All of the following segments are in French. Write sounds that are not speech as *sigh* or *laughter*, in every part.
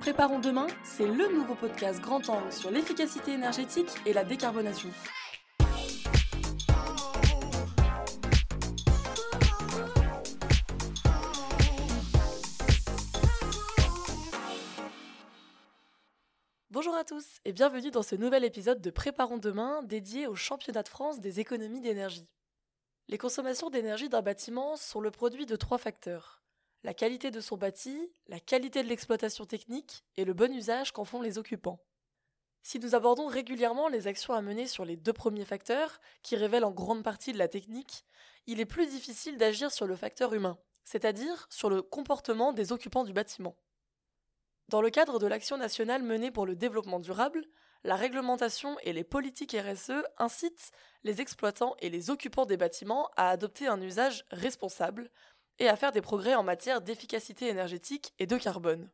Préparons demain, c'est le nouveau podcast grand angle sur l'efficacité énergétique et la décarbonation. Bonjour à tous et bienvenue dans ce nouvel épisode de Préparons demain dédié au championnat de France des économies d'énergie. Les consommations d'énergie d'un bâtiment sont le produit de trois facteurs. La qualité de son bâti, la qualité de l'exploitation technique et le bon usage qu'en font les occupants. Si nous abordons régulièrement les actions à mener sur les deux premiers facteurs, qui révèlent en grande partie de la technique, il est plus difficile d'agir sur le facteur humain, c'est-à-dire sur le comportement des occupants du bâtiment. Dans le cadre de l'action nationale menée pour le développement durable, la réglementation et les politiques RSE incitent les exploitants et les occupants des bâtiments à adopter un usage responsable et à faire des progrès en matière d'efficacité énergétique et de carbone.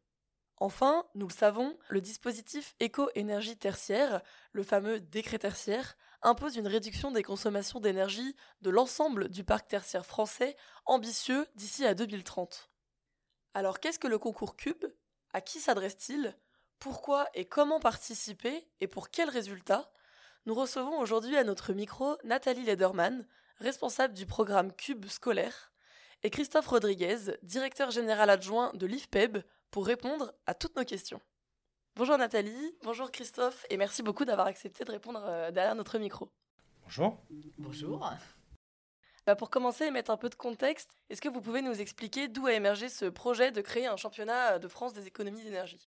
Enfin, nous le savons, le dispositif éco-énergie tertiaire, le fameux décret tertiaire, impose une réduction des consommations d'énergie de l'ensemble du parc tertiaire français ambitieux d'ici à 2030. Alors qu'est-ce que le concours Cube? À qui s'adresse-t-il? Pourquoi et comment participer Et pour quels résultats Nous recevons aujourd'hui à notre micro Nathalie Lederman, responsable du programme Cube scolaire, et Christophe Rodriguez, directeur général adjoint de l'IFPEB, pour répondre à toutes nos questions. Bonjour Nathalie, bonjour Christophe, et merci beaucoup d'avoir accepté de répondre euh, derrière notre micro. Bonjour. Bonjour. Bah, pour commencer et mettre un peu de contexte, est-ce que vous pouvez nous expliquer d'où a émergé ce projet de créer un championnat de France des économies d'énergie?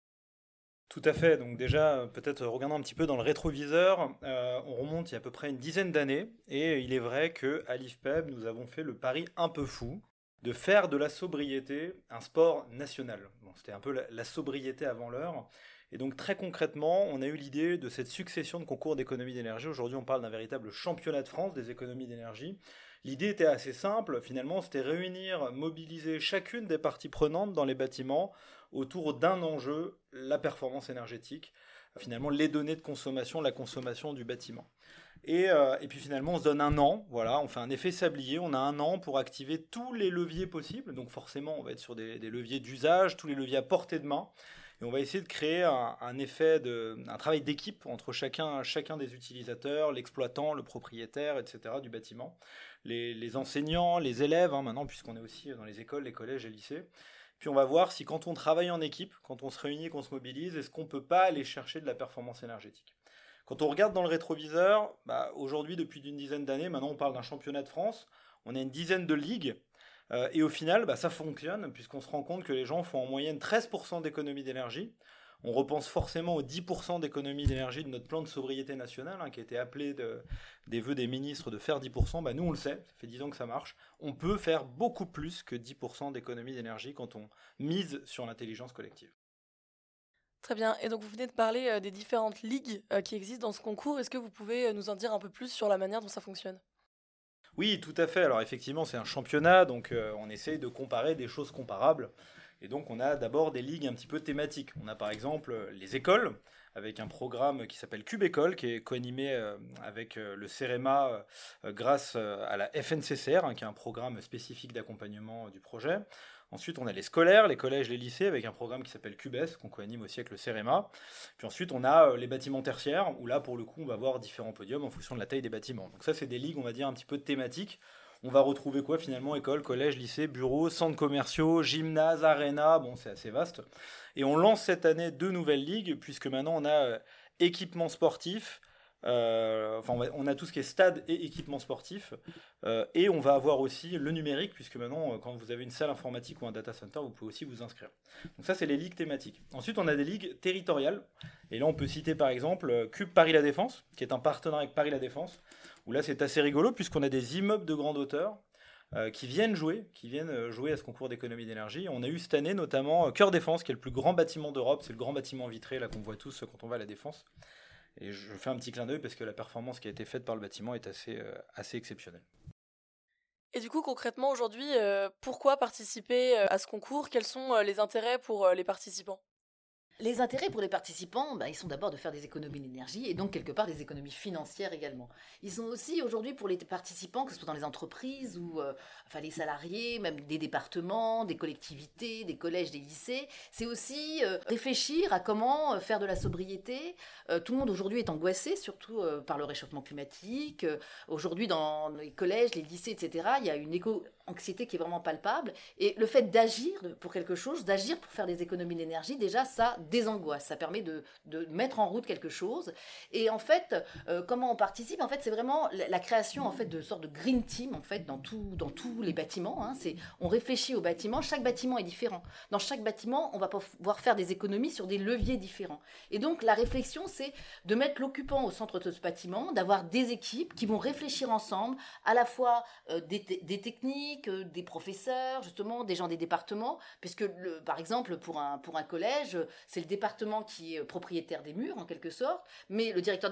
Tout à fait. Donc déjà, peut-être regardons un petit peu dans le rétroviseur. Euh, on remonte il y a à peu près une dizaine d'années, et il est vrai que à l'IFPEB, nous avons fait le pari un peu fou de faire de la sobriété un sport national. Bon, C'était un peu la, la sobriété avant l'heure. Et donc très concrètement, on a eu l'idée de cette succession de concours d'économie d'énergie. Aujourd'hui, on parle d'un véritable championnat de France des économies d'énergie. L'idée était assez simple, finalement, c'était réunir, mobiliser chacune des parties prenantes dans les bâtiments autour d'un enjeu, la performance énergétique, finalement les données de consommation, la consommation du bâtiment. Et, euh, et, puis finalement, on se donne un an, voilà, on fait un effet sablier, on a un an pour activer tous les leviers possibles, donc forcément, on va être sur des, leviers d'usage, tous les leviers à portée de main, et on va essayer de créer un, effet de, un travail d'équipe entre chacun, chacun des utilisateurs, l'exploitant, le propriétaire, etc. du bâtiment, les, enseignants, les élèves, hein, maintenant puisqu'on est aussi dans les écoles, les collèges et lycées. Puis on va voir si quand on travaille en équipe, quand on se réunit, qu'on se mobilise, est-ce qu'on peut pas aller chercher de la performance énergétique? Quand on regarde dans le rétroviseur, bah, aujourd'hui depuis d'une dizaine d'années, maintenant on parle d'un championnat de France, on a une dizaine de ligues euh, et au final, bah, ça fonctionne, puisqu'on se rend compte que les gens font en moyenne 13% d'économie d'énergie. On repense forcément aux 10% d'économie d'énergie de notre plan de sobriété nationale, hein, qui a été appelé de, des vœux des ministres de faire 10%. Bah, nous, on le sait, ça fait 10 ans que ça marche. On peut faire beaucoup plus que 10% d'économie d'énergie quand on mise sur l'intelligence collective. Très bien. Et donc, vous venez de parler euh, des différentes ligues euh, qui existent dans ce concours. Est-ce que vous pouvez euh, nous en dire un peu plus sur la manière dont ça fonctionne? Oui, tout à fait. Alors effectivement, c'est un championnat, donc on essaye de comparer des choses comparables. Et donc on a d'abord des ligues un petit peu thématiques. On a par exemple les écoles, avec un programme qui s'appelle Cube École, qui est co-animé avec le CEREMA grâce à la FNCCR, hein, qui est un programme spécifique d'accompagnement du projet. Ensuite, on a les scolaires, les collèges, les lycées, avec un programme qui s'appelle CUBES, qu'on coanime aussi avec le CEREMA. Puis ensuite, on a euh, les bâtiments tertiaires, où là, pour le coup, on va voir différents podiums en fonction de la taille des bâtiments. Donc ça, c'est des ligues, on va dire, un petit peu thématiques. On va retrouver quoi finalement École, collège, lycée, bureau, centres commerciaux, gymnase, arena, bon c'est assez vaste. Et on lance cette année deux nouvelles ligues, puisque maintenant on a euh, équipement sportif, euh, enfin, on, a tout ce qui est stade et équipement sportif. Euh, et on va avoir aussi le numérique, puisque maintenant, euh, quand vous avez une salle informatique ou un data center, vous pouvez aussi vous inscrire. Donc ça, c'est les ligues thématiques. Ensuite, on a des ligues territoriales. Et là, on peut citer par exemple Cube Paris La Défense, qui est un partenariat avec Paris La Défense, où là, c'est assez rigolo, puisqu'on a des immeubles de grande hauteur. Qui viennent jouer, qui viennent jouer à ce concours d'économie d'énergie. On a eu cette année notamment Cœur Défense, qui est le plus grand bâtiment d'Europe, c'est le grand bâtiment vitré là qu'on voit tous quand on va à la Défense. Et je fais un petit clin d'œil parce que la performance qui a été faite par le bâtiment est assez, euh, exceptionnelle. Et du coup, concrètement, aujourd'hui, euh, pourquoi participer euh, à ce concours? Quels sont les intérêts pour les participants? Les intérêts pour les participants, bah, ils sont d'abord de faire des économies d'énergie et donc quelque part des économies financières également. Ils sont aussi aujourd'hui pour les participants, que ce soit dans les entreprises ou euh, enfin les salariés, même des départements, des collectivités, des collèges, des lycées, c'est aussi euh, réfléchir à comment euh, faire de la sobriété. tout le monde aujourd'hui est angoissé, surtout par le réchauffement climatique. aujourd'hui, dans les collèges, les lycées, etc., il y a une éco-anxiété qui est vraiment palpable. Et le fait d'agir pour quelque chose, d'agir pour faire des économies d'énergie, déjà, ça des angoisses. Ça permet de, mettre en route quelque chose. Et en fait, euh, comment on participe? En fait, c'est vraiment la, création en fait de sorte de green team en fait dans tout, dans tous les bâtiments. Hein. C'est on réfléchit au bâtiment. Chaque bâtiment est différent. Dans chaque bâtiment, on va pouvoir faire des économies sur des leviers différents. Et donc la réflexion, c'est de mettre l'occupant au centre de ce bâtiment, d'avoir des équipes qui vont réfléchir ensemble, à la fois euh, des, techniques, euh, des professeurs, justement, des gens des départements, puisque par exemple pour un pour collège, c'est le département qui est euh, propriétaire des murs en quelque sorte, mais le directeur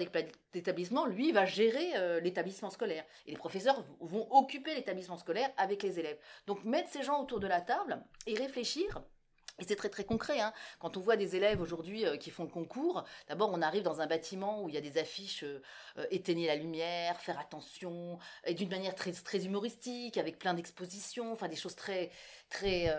d'établissement, lui, va gérer euh, l'établissement scolaire. Et les professeurs vont occuper l'établissement scolaire avec les élèves. Donc mettre ces gens autour de la table et réfléchir et c'est très très concret. Hein. Quand on voit des élèves aujourd'hui euh, qui font le concours, d'abord on arrive dans un bâtiment où il y a des affiches éteignez la lumière, faire attention, et d'une manière très humoristique, avec plein d'expositions, enfin des choses très très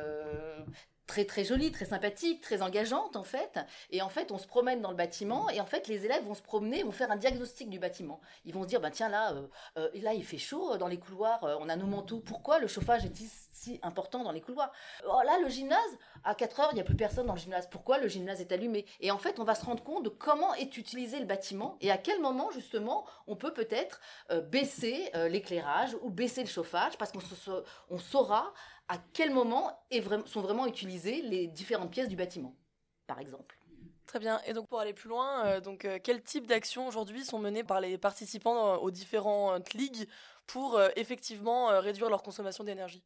très très jolie, très sympathique, très engageante en fait. Et en fait, on se promène dans le bâtiment et en fait, les élèves vont se promener, vont faire un diagnostic du bâtiment. Ils vont se dire, bah tiens là, euh, euh, là il fait chaud dans les couloirs, euh, on a nos manteaux. Pourquoi le chauffage est si important dans les couloirs? Oh, Là, le gymnase, à 4 heures, il n'y a plus personne dans le gymnase. Pourquoi le gymnase est allumé? Et en fait, on va se rendre compte de comment est utilisé le bâtiment et à quel moment justement on peut peut-être baisser l'éclairage ou baisser le chauffage parce qu'on on saura à quel moment sont vraiment utilisées les différentes pièces du bâtiment, par exemple. Très bien. Et donc pour aller plus loin, euh, donc euh, quel type d'actions aujourd'hui sont menées par les participants aux différentes ligues pour euh, effectivement réduire leur consommation d'énergie?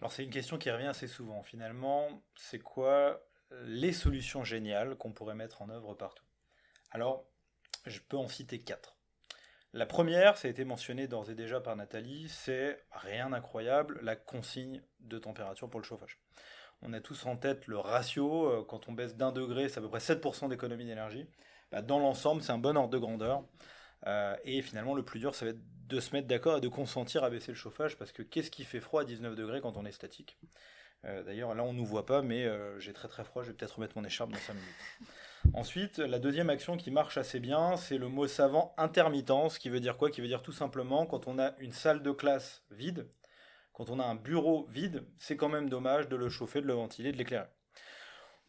Alors c'est une question qui revient assez souvent. Finalement, c'est quoi les solutions géniales qu'on pourrait mettre en œuvre partout? Alors, je peux en citer quatre. La première, ça a été mentionné d'ores et déjà par Nathalie, c'est rien d'incroyable, la consigne de température pour le chauffage. On a tous en tête le ratio, euh, quand on baisse d'un degré, c'est à peu près 7% d'économie d'énergie. Bah, dans l'ensemble, c'est un bon ordre de grandeur. Euh, et finalement, le plus dur, ça va être de se mettre d'accord et de consentir à baisser le chauffage, parce que qu'est-ce qui fait froid à 19 degrés quand on est statique? Euh, D'ailleurs, là, on ne nous voit pas, mais j'ai très très froid, je vais peut-être remettre mon écharpe dans 5 minutes. Ensuite, la deuxième action qui marche assez bien, c'est le mot savant intermittence, qui veut dire quoi? Qui veut dire tout simplement quand on a une salle de classe vide, quand on a un bureau vide, c'est quand même dommage de le chauffer, de le ventiler, de l'éclairer.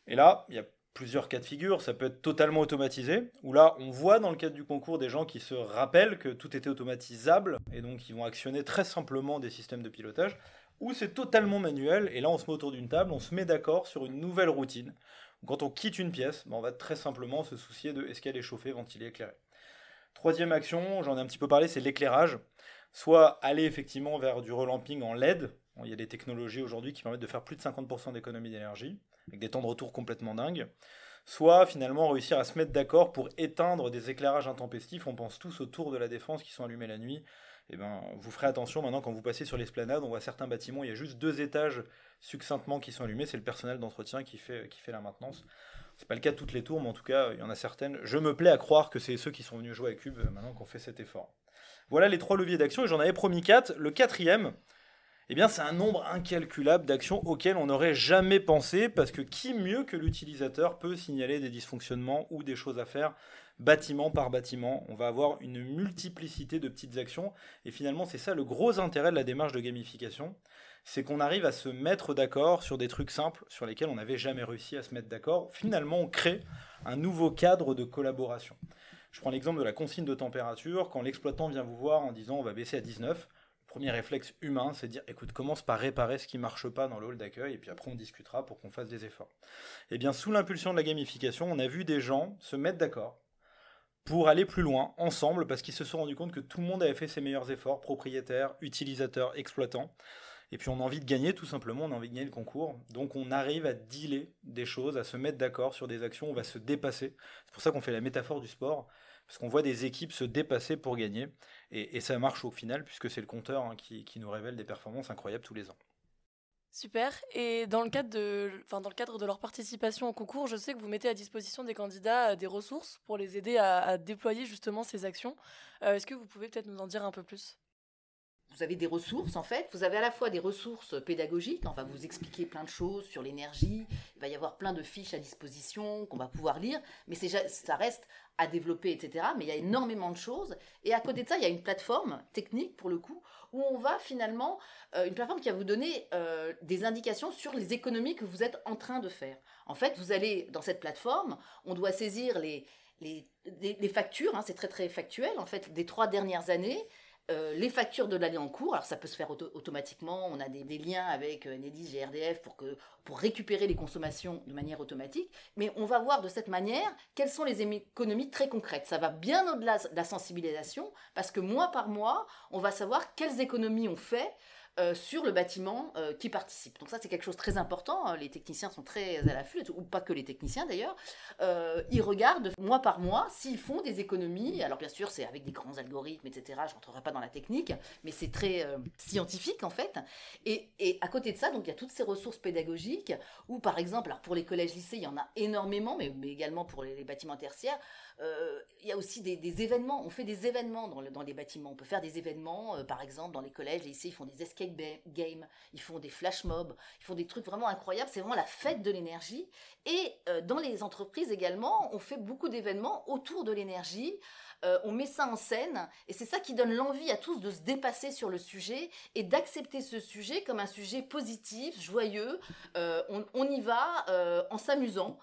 Et là, il y a plusieurs cas de figure. Ça peut être totalement automatisé, où là, on voit dans le cadre du concours des gens qui se rappellent que tout était automatisable, et donc ils vont actionner très simplement des systèmes de pilotage, ou c'est totalement manuel, et là, on se met autour d'une table, on se met d'accord sur une nouvelle routine quand on quitte une pièce, ben, on va très simplement se soucier de est-ce qu'elle est chauffée, ventilée, éclairée. Troisième action, j'en ai un petit peu parlé, c'est l'éclairage. Soit aller effectivement vers du relamping en LED. il y a des technologies aujourd'hui qui permettent de faire plus de 50% d'économie d'énergie, avec des temps de retour complètement dingues. Soit finalement réussir à se mettre d'accord pour éteindre des éclairages intempestifs. On pense tous autour de la défense qui sont allumés la nuit. Eh ben, vous ferez attention maintenant quand vous passez sur l'esplanade, on voit certains bâtiments, il y a juste deux étages succinctement qui sont allumés, c'est le personnel d'entretien qui fait, la maintenance. C'est pas le cas de toutes les tours, mais en tout cas, il y en a certaines. Je me plais à croire que c'est ceux qui sont venus jouer à Cube euh, maintenant qu'on fait cet effort. Voilà les trois leviers d'action, et j'en avais promis quatre. Le quatrième, eh bien, c'est un nombre incalculable d'actions auxquelles on n'aurait jamais pensé, parce que qui mieux que l'utilisateur peut signaler des dysfonctionnements ou des choses à faire bâtiment par bâtiment. On va avoir une multiplicité de petites actions, et finalement, c'est ça le gros intérêt de la démarche de gamification c'est qu'on arrive à se mettre d'accord sur des trucs simples sur lesquels on n'avait jamais réussi à se mettre d'accord. Finalement, on crée un nouveau cadre de collaboration. Je prends l'exemple de la consigne de température. Quand l'exploitant vient vous voir en disant on va baisser à 19, le premier réflexe humain, c'est dire écoute, commence par réparer ce qui ne marche pas dans le hall d'accueil et puis après on discutera pour qu'on fasse des efforts. Eh bien, sous l'impulsion de la gamification, on a vu des gens se mettre d'accord pour aller plus loin ensemble parce qu'ils se sont rendus compte que tout le monde avait fait ses meilleurs efforts, propriétaires, utilisateurs, exploitants. Et puis on a envie de gagner tout simplement, on a envie de gagner le concours. Donc on arrive à dealer des choses, à se mettre d'accord sur des actions, on va se dépasser. C'est pour ça qu'on fait la métaphore du sport, parce qu'on voit des équipes se dépasser pour gagner. Et, ça marche au final, puisque c'est le compteur hein, qui, qui nous révèle des performances incroyables tous les ans. Super. Et dans le, cadre de, leur participation au concours, je sais que vous mettez à disposition des candidats des ressources pour les aider à, déployer justement ces actions. Est-ce que vous pouvez peut-être nous en dire un peu plus? Vous avez des ressources en fait, vous avez à la fois des ressources pédagogiques, on va vous expliquer plein de choses sur l'énergie, il va y avoir plein de fiches à disposition qu'on va pouvoir lire, mais ça reste à développer, etc. Mais il y a énormément de choses. Et à côté de ça, il y a une plateforme technique, pour le coup, où on va finalement, euh, une plateforme qui va vous donner euh, des indications sur les économies que vous êtes en train de faire. En fait, vous allez dans cette plateforme, on doit saisir les, factures, hein, c'est très très factuel, en fait, des trois dernières années. Euh, les factures de l'année en cours, alors ça peut se faire automatiquement, on a des, liens avec euh, Enedis, GRDF pour, pour récupérer les consommations de manière automatique, mais on va voir de cette manière quelles sont les économies très concrètes. Ça va bien au-delà de la sensibilisation, parce que mois par mois, on va savoir quelles économies on fait euh, sur le bâtiment euh, qui participe. Donc ça, c'est quelque chose de très important. Hein. Les techniciens sont très à l'affût, ou pas que les techniciens d'ailleurs. Euh, ils regardent mois par mois s'ils font des économies. Alors bien sûr, c'est avec des grands algorithmes, etc. Je rentrerai pas dans la technique, mais c'est très scientifique en fait. Et, à côté de ça, donc il y a toutes ces ressources pédagogiques, ou par exemple, alors pour les collèges-lycées, il y en a énormément, mais, également pour les bâtiments tertiaires. Euh, il y a aussi des, événements. On fait des événements dans, les bâtiments. On peut faire des événements, euh, par exemple, dans les collèges, les lycées, ils font des escape games, ils font des flash mobs, ils font des trucs vraiment incroyables. C'est vraiment la fête de l'énergie. Et euh, dans les entreprises également, on fait beaucoup d'événements autour de l'énergie. on met ça en scène et c'est ça qui donne l'envie à tous de se dépasser sur le sujet et d'accepter ce sujet comme un sujet positif, joyeux. On, y va en s'amusant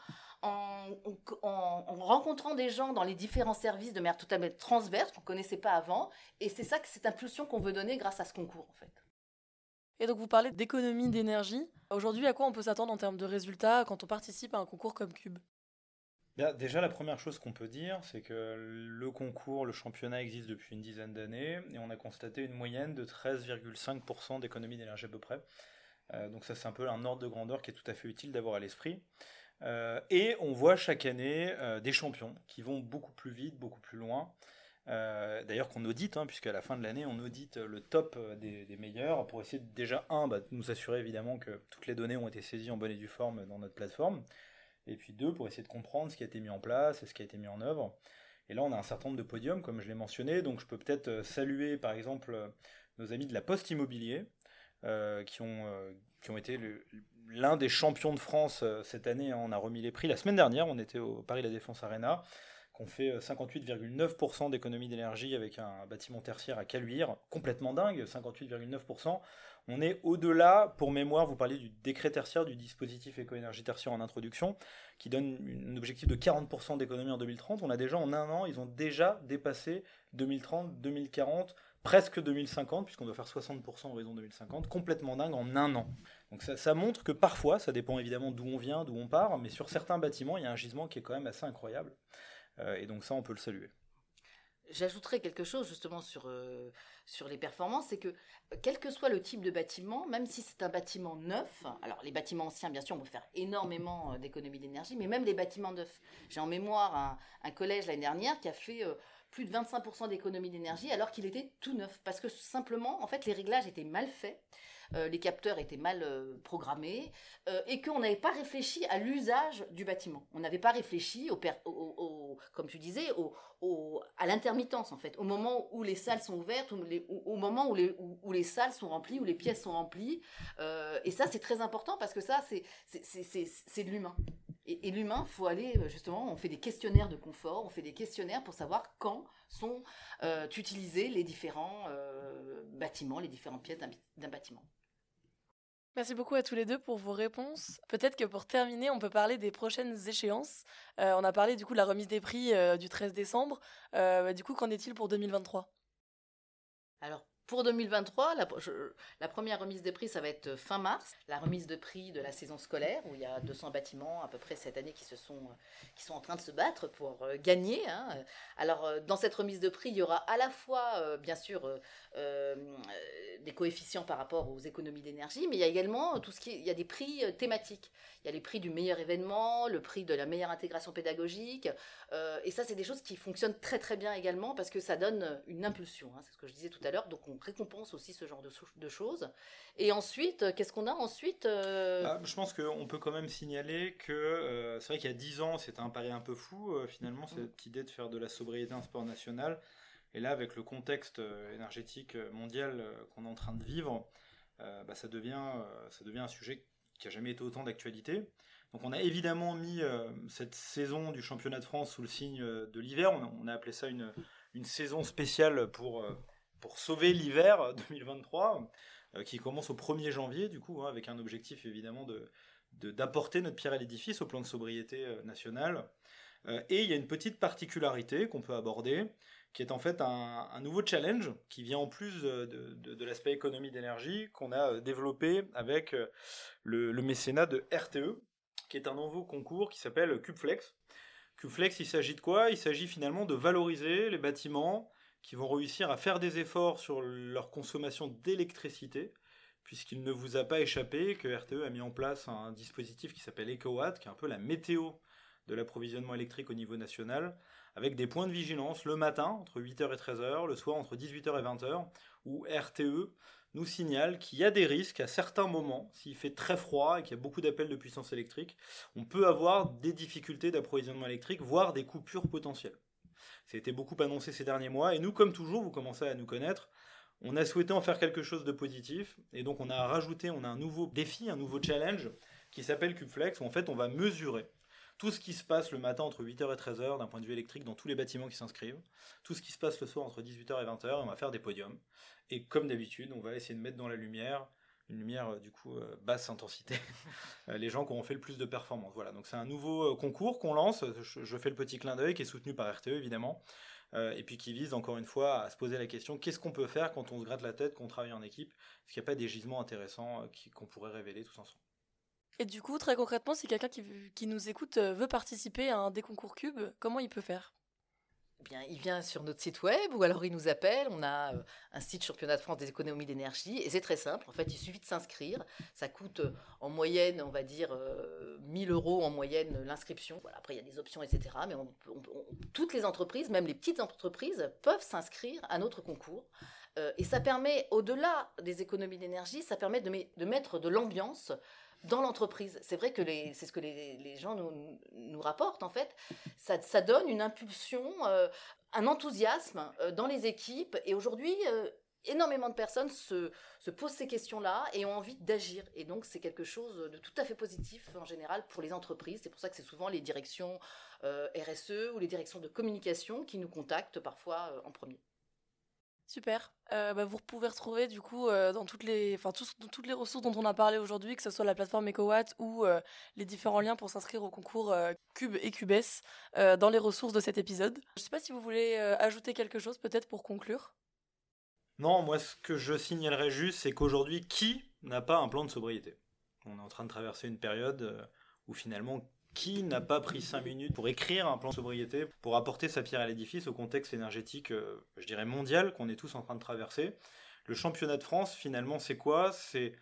en, rencontrant des gens dans les différents services de manière totalement transverse qu'on ne connaissait pas avant. Et c'est ça, cette impulsion qu'on veut donner grâce à ce concours, en fait. Et donc, vous parlez d'économie d'énergie. Aujourd'hui, à quoi on peut s'attendre en termes de résultats quand on participe à un concours comme Cube? Déjà, la première chose qu'on peut dire, c'est que le concours, le championnat existe depuis une dizaine d'années et on a constaté une moyenne de 13,5% d'économie d'énergie à peu près. Euh, donc ça, c'est un peu un ordre de grandeur qui est tout à fait utile d'avoir à l'esprit. Euh, et on voit chaque année euh, des champions qui vont beaucoup plus vite, beaucoup plus loin. Euh, d'ailleurs qu'on audite, hein, puisqu'à la fin de l'année, on audite le top des, meilleurs pour essayer déjà, un, bah, nous assurer évidemment que toutes les données ont été saisies en bonne et due forme dans notre plateforme, et puis deux, pour essayer de comprendre ce qui a été mis en place et ce qui a été mis en œuvre. Et là, on a un certain nombre de podiums, comme je l'ai mentionné, donc je peux peut-être saluer par exemple nos amis de la Poste Immobilier, qui, ont, qui ont été le, l'un des champions de France euh, cette année. Hein, on a remis les prix. La semaine dernière, on était au Paris La Défense Arena, qu'on fait 58,9% euh, d'économie d'énergie avec un bâtiment tertiaire à Caluire. Complètement dingue, 58,9%. On est au-delà, pour mémoire, vous parliez du décret tertiaire, du dispositif éco-énergie tertiaire en introduction, qui donne un objectif de 40% d'économie en 2030. On a déjà en un an, ils ont déjà dépassé 2030, 2040, presque 2050, puisqu'on doit faire 60% horizon 2050, complètement dingue en un an. Donc ça, montre que parfois, ça dépend évidemment d'où on vient, d'où on part, mais sur certains bâtiments, il y a un gisement qui est quand même assez incroyable. Euh, et donc ça, on peut le saluer. J'ajouterais quelque chose justement sur, euh, sur les performances, c'est que quel que soit le type de bâtiment, même si c'est un bâtiment neuf, alors les bâtiments anciens, bien sûr, on peut faire énormément euh, d'économies d'énergie, mais même les bâtiments neufs. J'ai en mémoire un, un collège l'année dernière qui a fait plus de 25% d'économie d'énergie alors qu'il était tout neuf. Parce que simplement, en fait, les réglages étaient mal faits. Euh, les capteurs étaient mal euh, programmés euh, et qu'on n'avait pas réfléchi à l'usage du bâtiment. On n'avait pas réfléchi, au, comme tu disais, à l'intermittence en fait, au moment où les salles sont ouvertes, au, moment où les, où, les, salles sont remplies, où les pièces sont remplies. et ça, c'est très important parce que ça, c'est de l'humain. Et, l'humain, faut aller justement, on fait des questionnaires de confort, on fait des questionnaires pour savoir quand sont utilisés les différents bâtiments, les différentes pièces d'un bâtiment. Merci beaucoup à tous les deux pour vos réponses. Peut-être que pour terminer, on peut parler des prochaines échéances. Euh, on a parlé du coup de la remise des prix euh, du 13 décembre. Euh, du coup, qu'en est-il pour 2023 Alors, pour 2023, la, première remise des prix, ça va être fin mars, la remise de prix de la saison scolaire, où il y a 200 bâtiments à peu près cette année qui, se sont, qui sont en train de se battre pour euh, gagner. Hein. Alors, euh, dans cette remise de prix, il y aura à la fois, euh, bien sûr, des coefficients par rapport aux économies d'énergie, mais il y a également tout ce qui il y a des prix thématiques. Il y a les prix du meilleur événement, le prix de la meilleure intégration pédagogique, et ça, c'est des choses qui fonctionnent très très bien également parce que ça donne une impulsion. Hein. c'est ce que je disais tout à l'heure. Donc, on on récompense aussi ce genre de, choses. Et ensuite, qu'est-ce qu'on a ensuite bah, Je pense qu'on peut quand même signaler que c'est vrai qu'il y a 10 ans, c'était un pari un peu fou, finalement, cette mm. idée de faire de la sobriété un sport national. Et là, avec le contexte énergétique mondial qu'on est en train de vivre, bah, ça, devient, ça devient un sujet qui a jamais été autant d'actualité. Donc on a évidemment mis euh, cette saison du championnat de France sous le signe euh, de l'hiver. On, a appelé ça une, saison spéciale pour, euh, pour sauver l'hiver 2023, qui commence au 1er janvier, du coup, hein, avec un objectif évidemment de, d'apporter notre pierre à l'édifice au plan de sobriété nationale. et il y a une petite particularité qu'on peut aborder, qui est en fait un, nouveau challenge qui vient en plus de, l'aspect économie d'énergie qu'on a développé avec le, le, mécénat de RTE, qui est un nouveau concours qui s'appelle CubeFlex. CubeFlex, il s'agit de quoi? Il s'agit finalement de valoriser les bâtiments qui vont réussir à faire des efforts sur leur consommation d'électricité, puisqu'il ne vous a pas échappé que RTE a mis en place un dispositif qui s'appelle EcoWatt, qui est un peu la météo de l'approvisionnement électrique au niveau national, avec des points de vigilance le matin entre 8h et 13h, le soir entre 18h et 20h, où RTE nous signale qu'il y a des risques à certains moments, s'il fait très froid et qu'il y a beaucoup d'appels de puissance électrique, on peut avoir des difficultés d'approvisionnement électrique, voire des coupures potentielles. Ça été beaucoup annoncé ces derniers mois, et nous, comme toujours, vous commencez à nous connaître, on a souhaité en faire quelque chose de positif, et donc on a rajouté, on a un nouveau défi, un nouveau challenge, qui s'appelle CubeFlex, où en fait on va mesurer tout ce qui se passe le matin entre 8h et 13h d'un point de vue électrique dans tous les bâtiments qui s'inscrivent, tout ce qui se passe le soir entre 18h et 20h, on va faire des podiums. Et comme d'habitude, on va essayer de mettre dans la lumière une lumière euh, du coup euh, basse intensité, *laughs* euh, les gens qui ont fait le plus de performance. Voilà, donc c'est un nouveau concours qu'on lance, je, fais le petit clin d'œil, qui est soutenu par RTE évidemment, et puis qui vise encore une fois à se poser la question, qu'est-ce qu'on peut faire quand on se gratte la tête, qu'on travaille en équipe? Est-ce qu'il n'y a pas des gisements intéressants qu'on pourrait révéler tous ensemble? Et du coup, très concrètement, si quelqu'un qui, qui, nous écoute veut participer à un des concours cubes, comment il peut faire? Eh bien, il vient sur notre site web ou alors il nous appelle. On a euh, un site championnat de France des économies d'énergie et c'est très simple. En fait, il suffit de s'inscrire. Ça coûte euh, en moyenne, on va dire, 1000 euh, euros en moyenne l'inscription. Voilà, après, il y a des options, etc. Mais toutes les entreprises, même les petites entreprises, peuvent s'inscrire à notre concours. et ça permet, au-delà des économies d'énergie, ça permet de, de mettre de l'ambiance dans l'entreprise. C'est vrai que c'est ce que les, gens nous, rapportent en fait. Ça, ça donne une impulsion, euh, un enthousiasme euh, dans les équipes. Et aujourd'hui, euh, énormément de personnes se, se posent ces questions-là et ont envie d'agir. Et donc, c'est quelque chose de tout à fait positif en général pour les entreprises. C'est pour ça que c'est souvent les directions RSE ou les directions de communication qui nous contactent parfois en premier. Super. Euh, bah, vous pouvez retrouver du coup euh, dans toutes les, enfin toutes les ressources dont on a parlé aujourd'hui, que ce soit la plateforme EcoWatt ou euh, les différents liens pour s'inscrire au concours Cube et Cubes dans les ressources de cet épisode. Je ne sais pas si vous voulez ajouter quelque chose peut-être pour conclure. Non, moi ce que je signalerais juste, c'est qu'aujourd'hui, qui n'a pas un plan de sobriété? On est en train de traverser une période où finalement qui n'a pas pris 5 minutes pour écrire un plan de sobriété, pour apporter sa pierre à l'édifice au contexte énergétique, euh, je dirais mondial, qu'on est tous en train de traverser? Le championnat de France, finalement, c'est quoi? C'est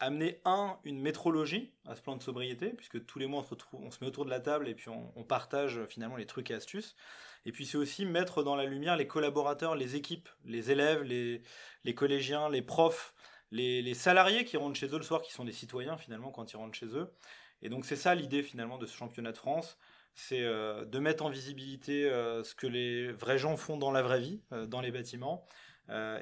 amener, un, une métrologie à ce plan de sobriété, puisque tous les mois, on se, met autour de la table et puis on, partage finalement les trucs et astuces. Et puis c'est aussi mettre dans la lumière les collaborateurs, les équipes, les élèves, les, collégiens, les profs, les, les, salariés qui rentrent chez eux le soir, qui sont des citoyens finalement quand ils rentrent chez eux, et donc c'est ça l'idée finalement de ce championnat de France, c'est euh, de mettre en visibilité euh, ce que les vrais gens font dans la vraie vie, euh, dans les bâtiments,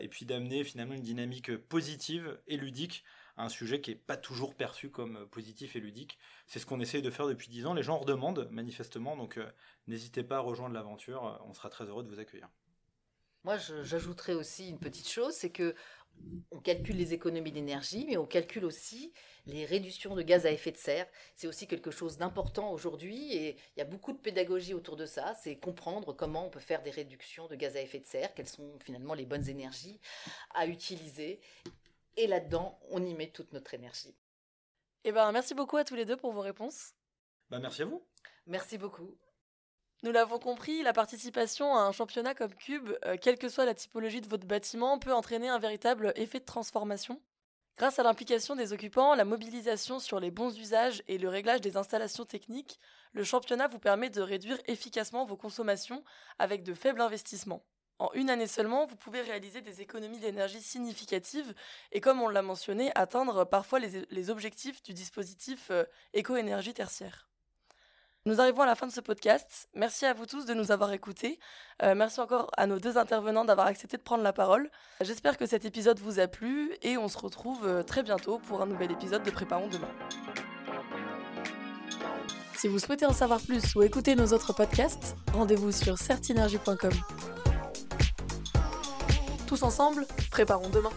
et puis d'amener finalement une dynamique positive et ludique à un sujet qui n'est pas toujours perçu comme positif et ludique. C'est ce qu'on essaye de faire depuis dix ans. Les gens en redemandent manifestement, donc n'hésitez pas à rejoindre l'aventure, on sera très heureux de vous accueillir. Moi, j'ajouterais aussi une petite chose, c'est que on calcule les économies d'énergie, mais on calcule aussi les réductions de gaz à effet de serre. C'est aussi quelque chose d'important aujourd'hui et il y a beaucoup de pédagogie autour de ça. C'est comprendre comment on peut faire des réductions de gaz à effet de serre, quelles sont finalement les bonnes énergies à utiliser. Et là-dedans, on y met toute notre énergie. Eh ben, merci beaucoup à tous les deux pour vos réponses. Bah, merci à vous. Merci beaucoup. Nous l'avons compris, la participation à un championnat comme Cube, euh, quelle que soit la typologie de votre bâtiment, peut entraîner un véritable effet de transformation. Grâce à l'implication des occupants, la mobilisation sur les bons usages et le réglage des installations techniques, le championnat vous permet de réduire efficacement vos consommations avec de faibles investissements. En une année seulement, vous pouvez réaliser des économies d'énergie significatives et, comme on l'a mentionné, atteindre parfois les, objectifs du dispositif euh, éco-énergie tertiaire. Nous arrivons à la fin de ce podcast. Merci à vous tous de nous avoir écoutés. Euh, merci encore à nos deux intervenants d'avoir accepté de prendre la parole. J'espère que cet épisode vous a plu et on se retrouve euh, très bientôt pour un nouvel épisode de Préparons demain. Si vous souhaitez en savoir plus ou écouter nos autres podcasts, rendez-vous sur certinergie.com. Tous ensemble, préparons demain.